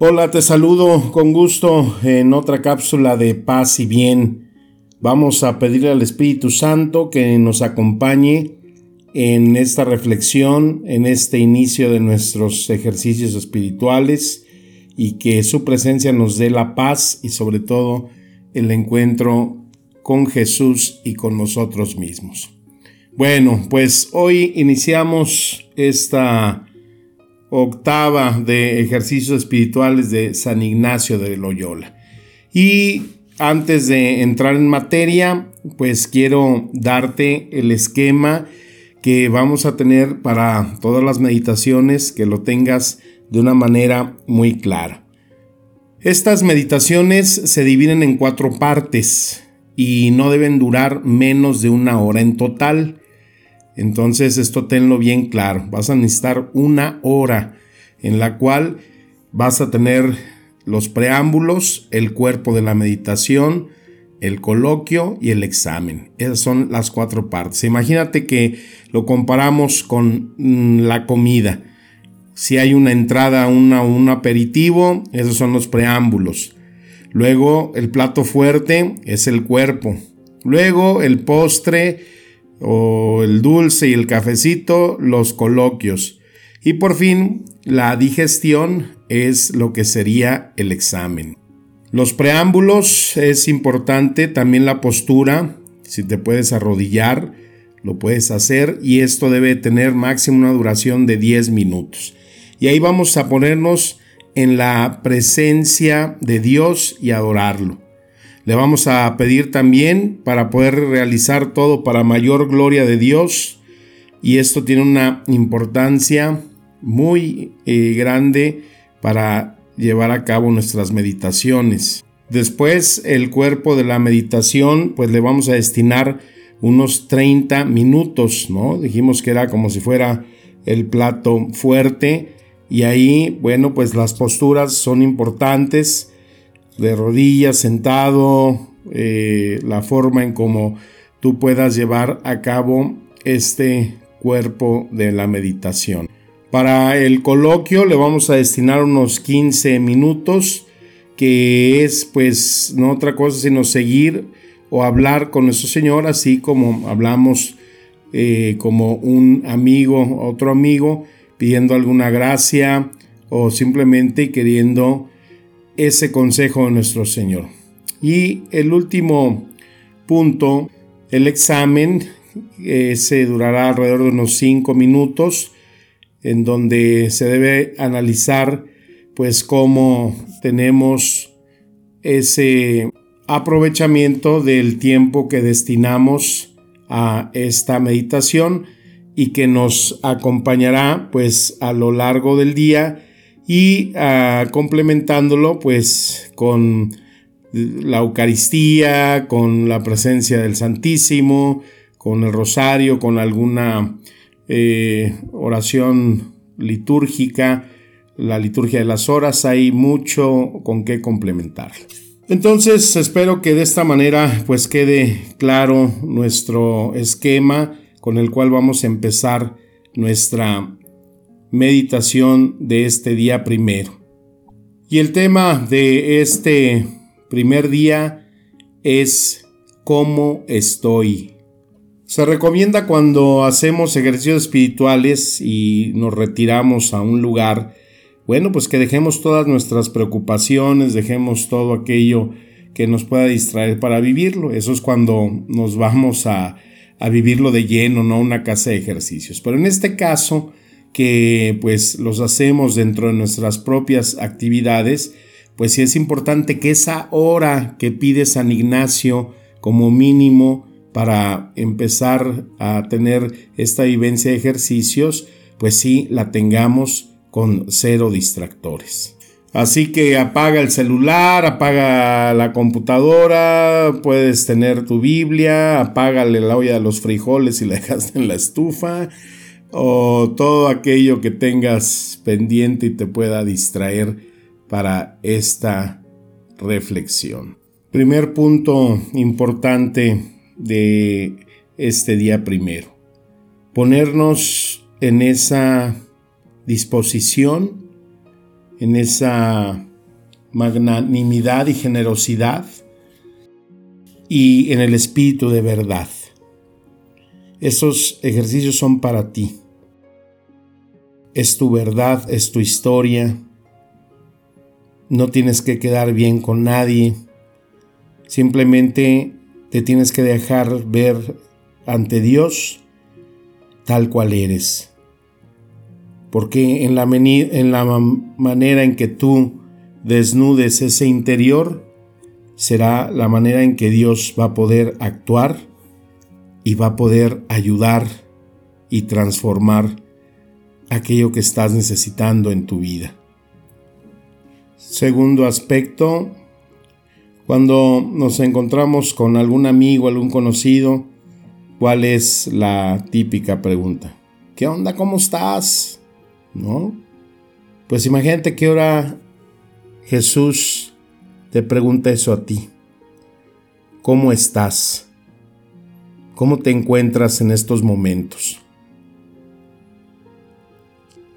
Hola, te saludo con gusto en otra cápsula de paz y bien. Vamos a pedirle al Espíritu Santo que nos acompañe en esta reflexión, en este inicio de nuestros ejercicios espirituales y que su presencia nos dé la paz y sobre todo el encuentro con Jesús y con nosotros mismos. Bueno, pues hoy iniciamos esta octava de ejercicios espirituales de San Ignacio de Loyola. Y antes de entrar en materia, pues quiero darte el esquema que vamos a tener para todas las meditaciones, que lo tengas de una manera muy clara. Estas meditaciones se dividen en cuatro partes y no deben durar menos de una hora en total. Entonces esto tenlo bien claro. Vas a necesitar una hora en la cual vas a tener los preámbulos, el cuerpo de la meditación, el coloquio y el examen. Esas son las cuatro partes. Imagínate que lo comparamos con mm, la comida. Si hay una entrada, una, un aperitivo, esos son los preámbulos. Luego el plato fuerte es el cuerpo. Luego el postre o el dulce y el cafecito, los coloquios. Y por fin, la digestión es lo que sería el examen. Los preámbulos es importante, también la postura, si te puedes arrodillar, lo puedes hacer y esto debe tener máximo una duración de 10 minutos. Y ahí vamos a ponernos en la presencia de Dios y adorarlo. Le vamos a pedir también para poder realizar todo para mayor gloria de Dios. Y esto tiene una importancia muy eh, grande para llevar a cabo nuestras meditaciones. Después, el cuerpo de la meditación, pues le vamos a destinar unos 30 minutos, ¿no? Dijimos que era como si fuera el plato fuerte. Y ahí, bueno, pues las posturas son importantes de rodillas, sentado, eh, la forma en cómo tú puedas llevar a cabo este cuerpo de la meditación. Para el coloquio le vamos a destinar unos 15 minutos, que es pues no otra cosa sino seguir o hablar con nuestro Señor, así como hablamos eh, como un amigo, otro amigo, pidiendo alguna gracia o simplemente queriendo ese consejo de nuestro Señor. Y el último punto, el examen, se durará alrededor de unos cinco minutos, en donde se debe analizar pues cómo tenemos ese aprovechamiento del tiempo que destinamos a esta meditación y que nos acompañará pues a lo largo del día y ah, complementándolo pues con la Eucaristía, con la presencia del Santísimo, con el rosario, con alguna eh, oración litúrgica, la liturgia de las horas, hay mucho con qué complementar. Entonces espero que de esta manera pues quede claro nuestro esquema con el cual vamos a empezar nuestra meditación de este día primero. Y el tema de este primer día es cómo estoy. Se recomienda cuando hacemos ejercicios espirituales y nos retiramos a un lugar, bueno, pues que dejemos todas nuestras preocupaciones, dejemos todo aquello que nos pueda distraer para vivirlo. Eso es cuando nos vamos a, a vivirlo de lleno, no una casa de ejercicios. Pero en este caso, que pues los hacemos dentro de nuestras propias actividades, pues sí es importante que esa hora que pide San Ignacio como mínimo para empezar a tener esta vivencia de ejercicios, pues sí la tengamos con cero distractores. Así que apaga el celular, apaga la computadora, puedes tener tu Biblia, apágale la olla de los frijoles y la dejaste en la estufa, o todo aquello que tengas pendiente y te pueda distraer para esta reflexión. Primer punto importante de este día primero. Ponernos en esa disposición, en esa magnanimidad y generosidad y en el espíritu de verdad. Esos ejercicios son para ti. Es tu verdad, es tu historia. No tienes que quedar bien con nadie. Simplemente te tienes que dejar ver ante Dios tal cual eres. Porque en la, manera en que tú desnudes ese interior, será la manera en que Dios va a poder actuar y va a poder ayudar y transformar aquello que estás necesitando en tu vida. Segundo aspecto, cuando nos encontramos con algún amigo, algún conocido, ¿cuál es la típica pregunta? ¿Qué onda? ¿Cómo estás? ¿No? Pues imagínate que ahora Jesús te pregunta eso a ti. ¿Cómo estás? ¿Cómo te encuentras en estos momentos?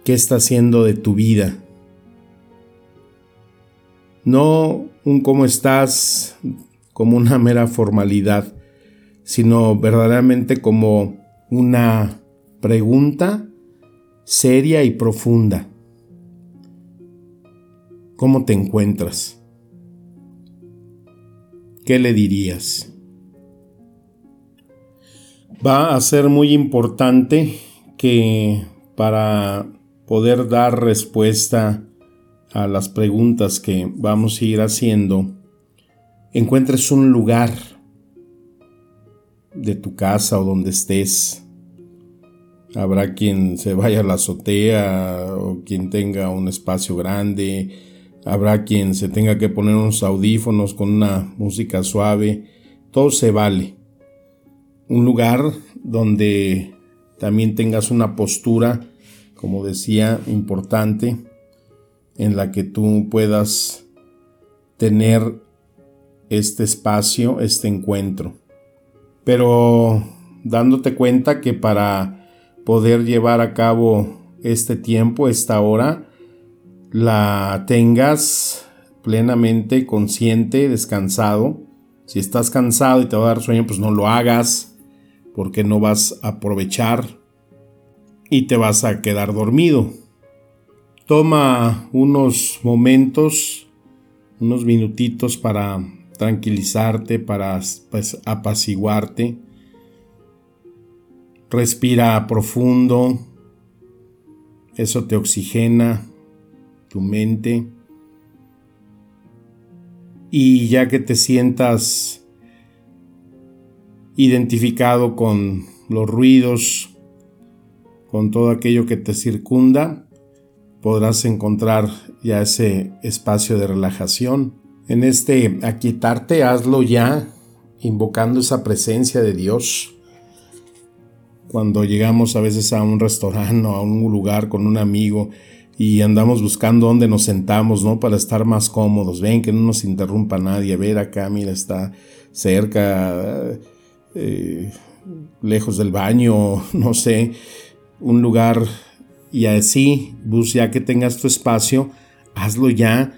¿Qué está haciendo de tu vida? No un cómo estás como una mera formalidad, sino verdaderamente como una pregunta seria y profunda. ¿Cómo te encuentras? ¿Qué le dirías? Va a ser muy importante que para poder dar respuesta a las preguntas que vamos a ir haciendo, encuentres un lugar de tu casa o donde estés. Habrá quien se vaya a la azotea o quien tenga un espacio grande. Habrá quien se tenga que poner unos audífonos con una música suave. Todo se vale. Un lugar donde también tengas una postura, como decía, importante en la que tú puedas tener este espacio, este encuentro. Pero dándote cuenta que para poder llevar a cabo este tiempo, esta hora, la tengas plenamente consciente, descansado. Si estás cansado y te va a dar sueño, pues no lo hagas, porque no vas a aprovechar y te vas a quedar dormido. Toma unos momentos, unos minutitos para tranquilizarte, para pues, apaciguarte. Respira profundo. Eso te oxigena tu mente. Y ya que te sientas identificado con los ruidos, con todo aquello que te circunda, podrás encontrar ya ese espacio de relajación. En este aquietarte, hazlo ya, invocando esa presencia de Dios. Cuando llegamos a veces a un restaurante o a un lugar con un amigo y andamos buscando dónde nos sentamos, ¿no? Para estar más cómodos. Ven que no nos interrumpa nadie. Ver acá, mira, está cerca, eh, lejos del baño, no sé, un lugar y así, bus, ya que tengas tu espacio, hazlo ya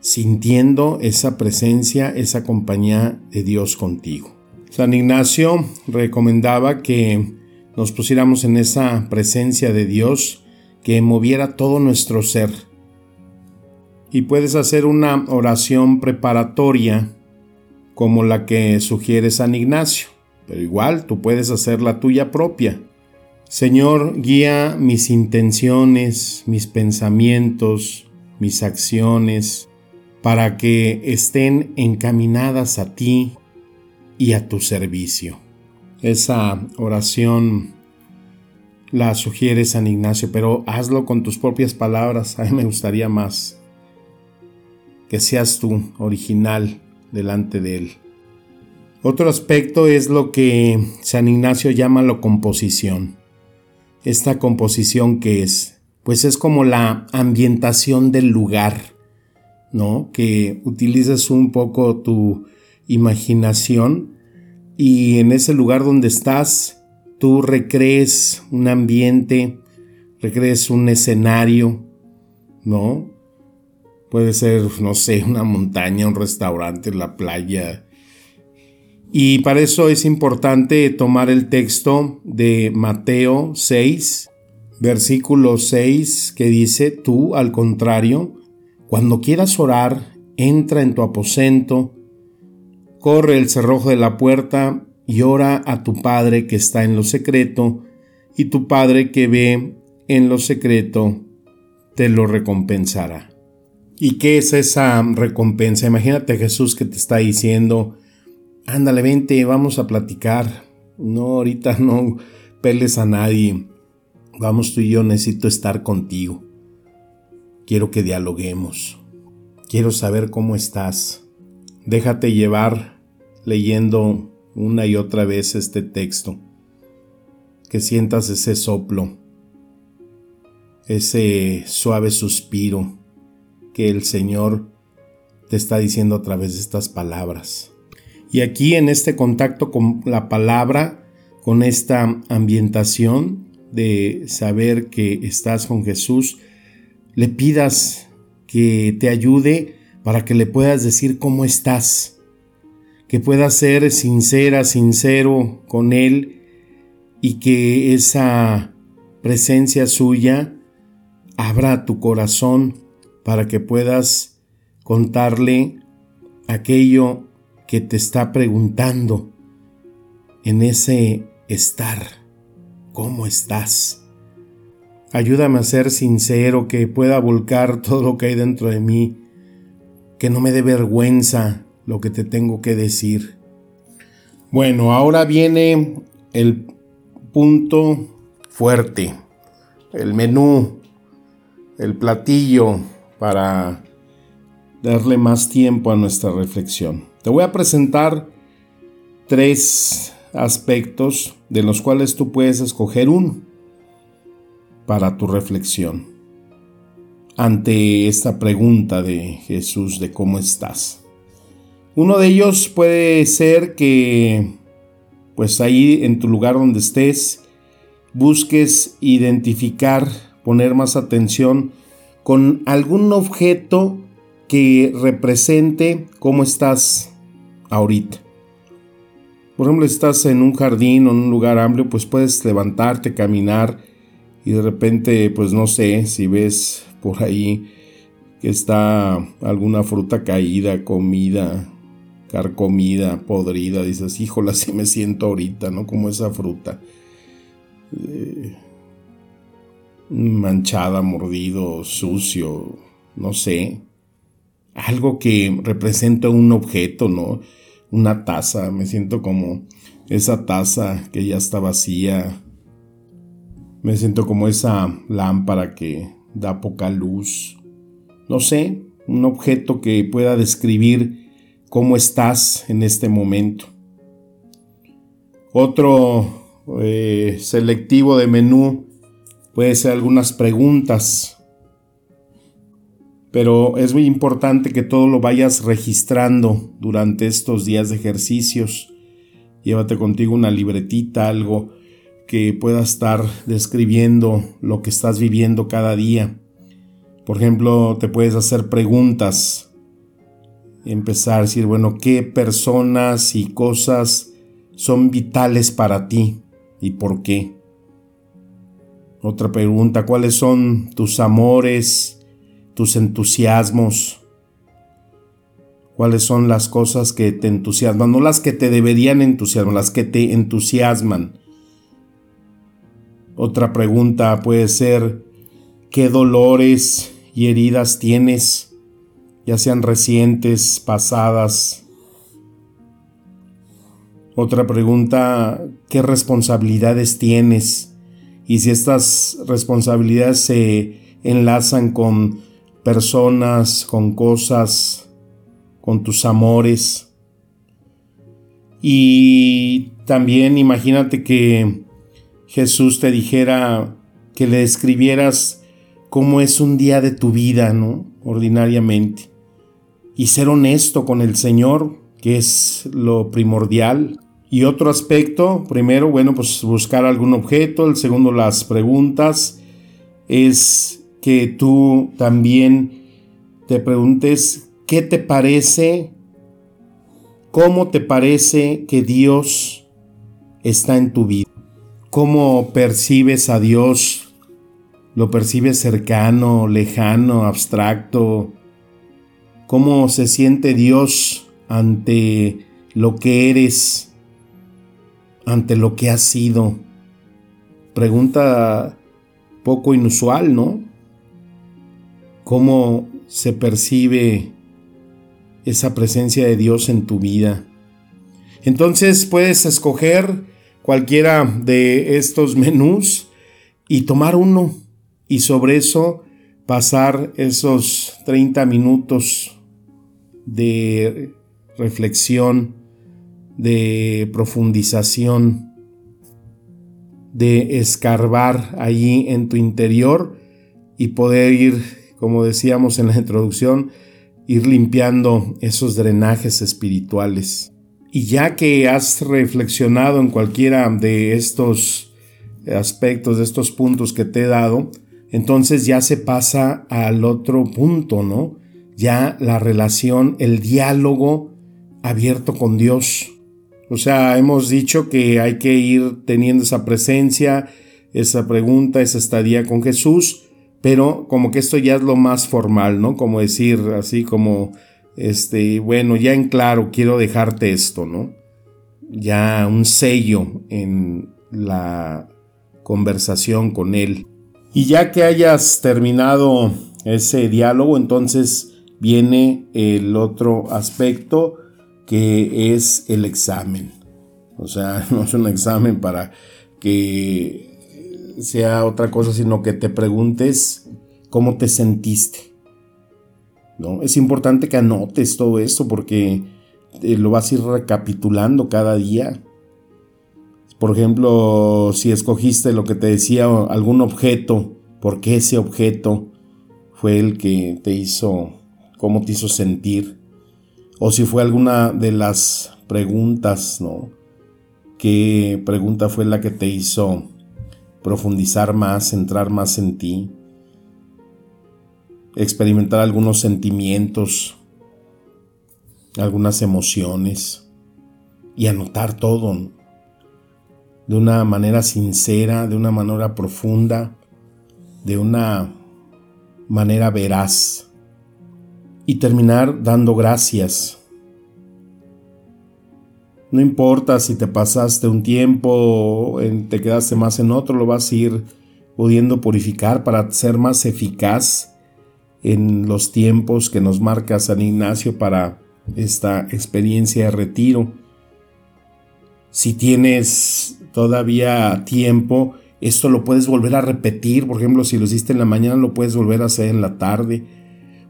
sintiendo esa presencia, esa compañía de Dios contigo. San Ignacio recomendaba que nos pusiéramos en esa presencia de Dios que moviera todo nuestro ser. Y puedes hacer una oración preparatoria como la que sugiere San Ignacio, pero igual tú puedes hacer la tuya propia. Señor, guía mis intenciones, mis pensamientos, mis acciones, para que estén encaminadas a ti y a tu servicio. Esa oración la sugiere San Ignacio, pero hazlo con tus propias palabras. A mí me gustaría más que seas tú original delante de él. Otro aspecto es lo que San Ignacio llama la composición. Esta composición que es, pues es como la ambientación del lugar, ¿no? Que utilizas un poco tu imaginación y en ese lugar donde estás, tú recrees un ambiente, recrees un escenario, ¿no? Puede ser, no sé, una montaña, un restaurante, la playa, y para eso es importante tomar el texto de Mateo 6, versículo 6, que dice, tú, al contrario, cuando quieras orar, entra en tu aposento, corre el cerrojo de la puerta y ora a tu Padre que está en lo secreto, y tu Padre que ve en lo secreto te lo recompensará. ¿Y qué es esa recompensa? Imagínate Jesús que te está diciendo, ándale, vente, vamos a platicar. No, ahorita no peles a nadie. Vamos tú y yo, necesito estar contigo. Quiero que dialoguemos. Quiero saber cómo estás. Déjate llevar leyendo una y otra vez este texto. Que sientas ese soplo, ese suave suspiro que el Señor te está diciendo a través de estas palabras. Y aquí en este contacto con la palabra, con esta ambientación de saber que estás con Jesús, le pidas que te ayude para que le puedas decir cómo estás, que puedas ser sincera, sincero con Él y que esa presencia suya abra tu corazón para que puedas contarle aquello que te está preguntando en ese estar, ¿cómo estás? Ayúdame a ser sincero, que pueda volcar todo lo que hay dentro de mí, que no me dé vergüenza lo que te tengo que decir. Bueno, ahora viene el punto fuerte, el menú, el platillo para darle más tiempo a nuestra reflexión. Te voy a presentar tres aspectos de los cuales tú puedes escoger uno para tu reflexión ante esta pregunta de Jesús de cómo estás. Uno de ellos puede ser que pues ahí en tu lugar donde estés busques identificar, poner más atención con algún objeto que represente cómo estás ahorita. Por ejemplo, si estás en un jardín o en un lugar amplio, pues puedes levantarte, caminar y de repente, pues no sé, si ves por ahí que está alguna fruta caída, comida, carcomida, podrida, dices, híjola, así me siento ahorita, ¿no? Como esa fruta. Eh, manchada, mordido, sucio, no sé algo que representa un objeto, ¿no? Una taza, me siento como esa taza que ya está vacía. Me siento como esa lámpara que da poca luz. No sé, un objeto que pueda describir cómo estás en este momento. Otro eh, selectivo de menú puede ser algunas preguntas pero es muy importante que todo lo vayas registrando durante estos días de ejercicios. Llévate contigo una libretita, algo que pueda estar describiendo lo que estás viviendo cada día. Por ejemplo, te puedes hacer preguntas, empezar a decir, bueno, ¿qué personas y cosas son vitales para ti y por qué? Otra pregunta, ¿cuáles son tus amores? tus entusiasmos, cuáles son las cosas que te entusiasman, no las que te deberían entusiasmar, las que te entusiasman. Otra pregunta puede ser, ¿qué dolores y heridas tienes, ya sean recientes, pasadas? Otra pregunta, ¿qué responsabilidades tienes y si estas responsabilidades se enlazan con personas, con cosas, con tus amores. Y también imagínate que Jesús te dijera que le describieras cómo es un día de tu vida, ¿no? Ordinariamente. Y ser honesto con el Señor, que es lo primordial. Y otro aspecto, primero, bueno, pues buscar algún objeto, el segundo, las preguntas, es que tú también te preguntes qué te parece, cómo te parece que Dios está en tu vida, cómo percibes a Dios, lo percibes cercano, lejano, abstracto, cómo se siente Dios ante lo que eres, ante lo que has sido. Pregunta poco inusual, ¿no? ¿Cómo se percibe esa presencia de Dios en tu vida? Entonces puedes escoger cualquiera de estos menús y tomar uno y sobre eso pasar esos 30 minutos de reflexión, de profundización, de escarbar allí en tu interior y poder ir, como decíamos en la introducción, ir limpiando esos drenajes espirituales. Y ya que has reflexionado en cualquiera de estos aspectos, de estos puntos que te he dado, entonces ya se pasa al otro punto, ¿no? Ya la relación, el diálogo abierto con Dios. O sea, hemos dicho que hay que ir teniendo esa presencia, esa pregunta, esa estadía con Jesús, pero como que esto ya es lo más formal, ¿no? Como decir así como, este, bueno, ya en claro, quiero dejarte esto, ¿no? Ya un sello en la conversación con Él. Y ya que hayas terminado ese diálogo, entonces viene el otro aspecto que es el examen. O sea, no es un examen para que sea otra cosa, sino que te preguntes cómo te sentiste. ¿No? Es importante que anotes todo esto porque eh, lo vas a ir recapitulando cada día. Por ejemplo, si escogiste lo que te decía, algún objeto, ¿por qué ese objeto fue el que te hizo, cómo te hizo sentir? O si fue alguna de las preguntas, ¿no? ¿Qué pregunta fue la que te hizo profundizar más, entrar más en ti? Experimentar algunos sentimientos, algunas emociones y anotar todo de una manera sincera, de una manera profunda, de una manera veraz y terminar dando gracias. No importa si te pasaste un tiempo, te quedaste más en otro, lo vas a ir pudiendo purificar para ser más eficaz en los tiempos que nos marca San Ignacio para esta experiencia de retiro. Si tienes todavía tiempo, esto lo puedes volver a repetir. Por ejemplo, si lo hiciste en la mañana, lo puedes volver a hacer en la tarde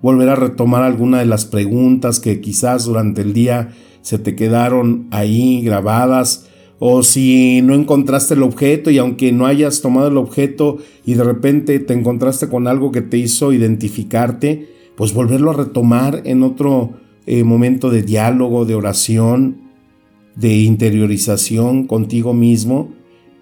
volver a retomar alguna de las preguntas que quizás durante el día se te quedaron ahí grabadas o si no encontraste el objeto y aunque no hayas tomado el objeto y de repente te encontraste con algo que te hizo identificarte, pues volverlo a retomar en otro eh, momento de diálogo, de oración, de interiorización contigo mismo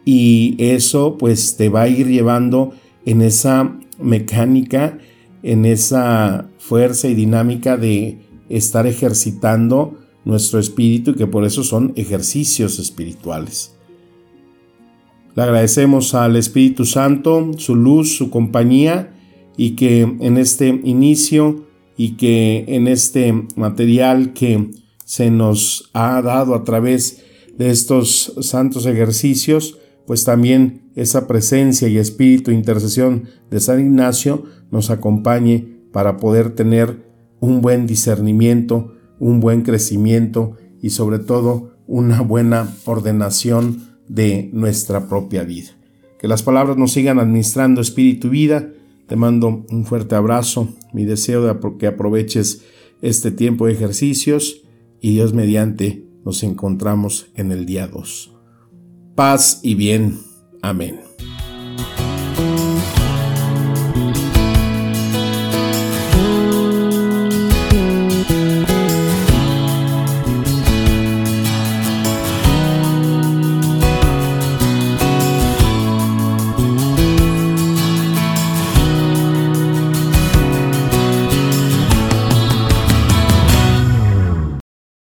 y eso pues te va a ir llevando en esa mecánica en esa fuerza y dinámica de estar ejercitando nuestro espíritu y que por eso son ejercicios espirituales. Le agradecemos al Espíritu Santo su luz, su compañía y que en este inicio y que en este material que se nos ha dado a través de estos santos ejercicios, pues también esa presencia y espíritu intercesión de San Ignacio nos acompañe para poder tener un buen discernimiento, un buen crecimiento y sobre todo una buena ordenación de nuestra propia vida. Que Que las palabras nos sigan administrando espíritu y vida. Te mando un fuerte abrazo. Mi deseo de que aproveches este tiempo de ejercicios y Dios mediante nos encontramos en el día 2. Paz y bien. Amén.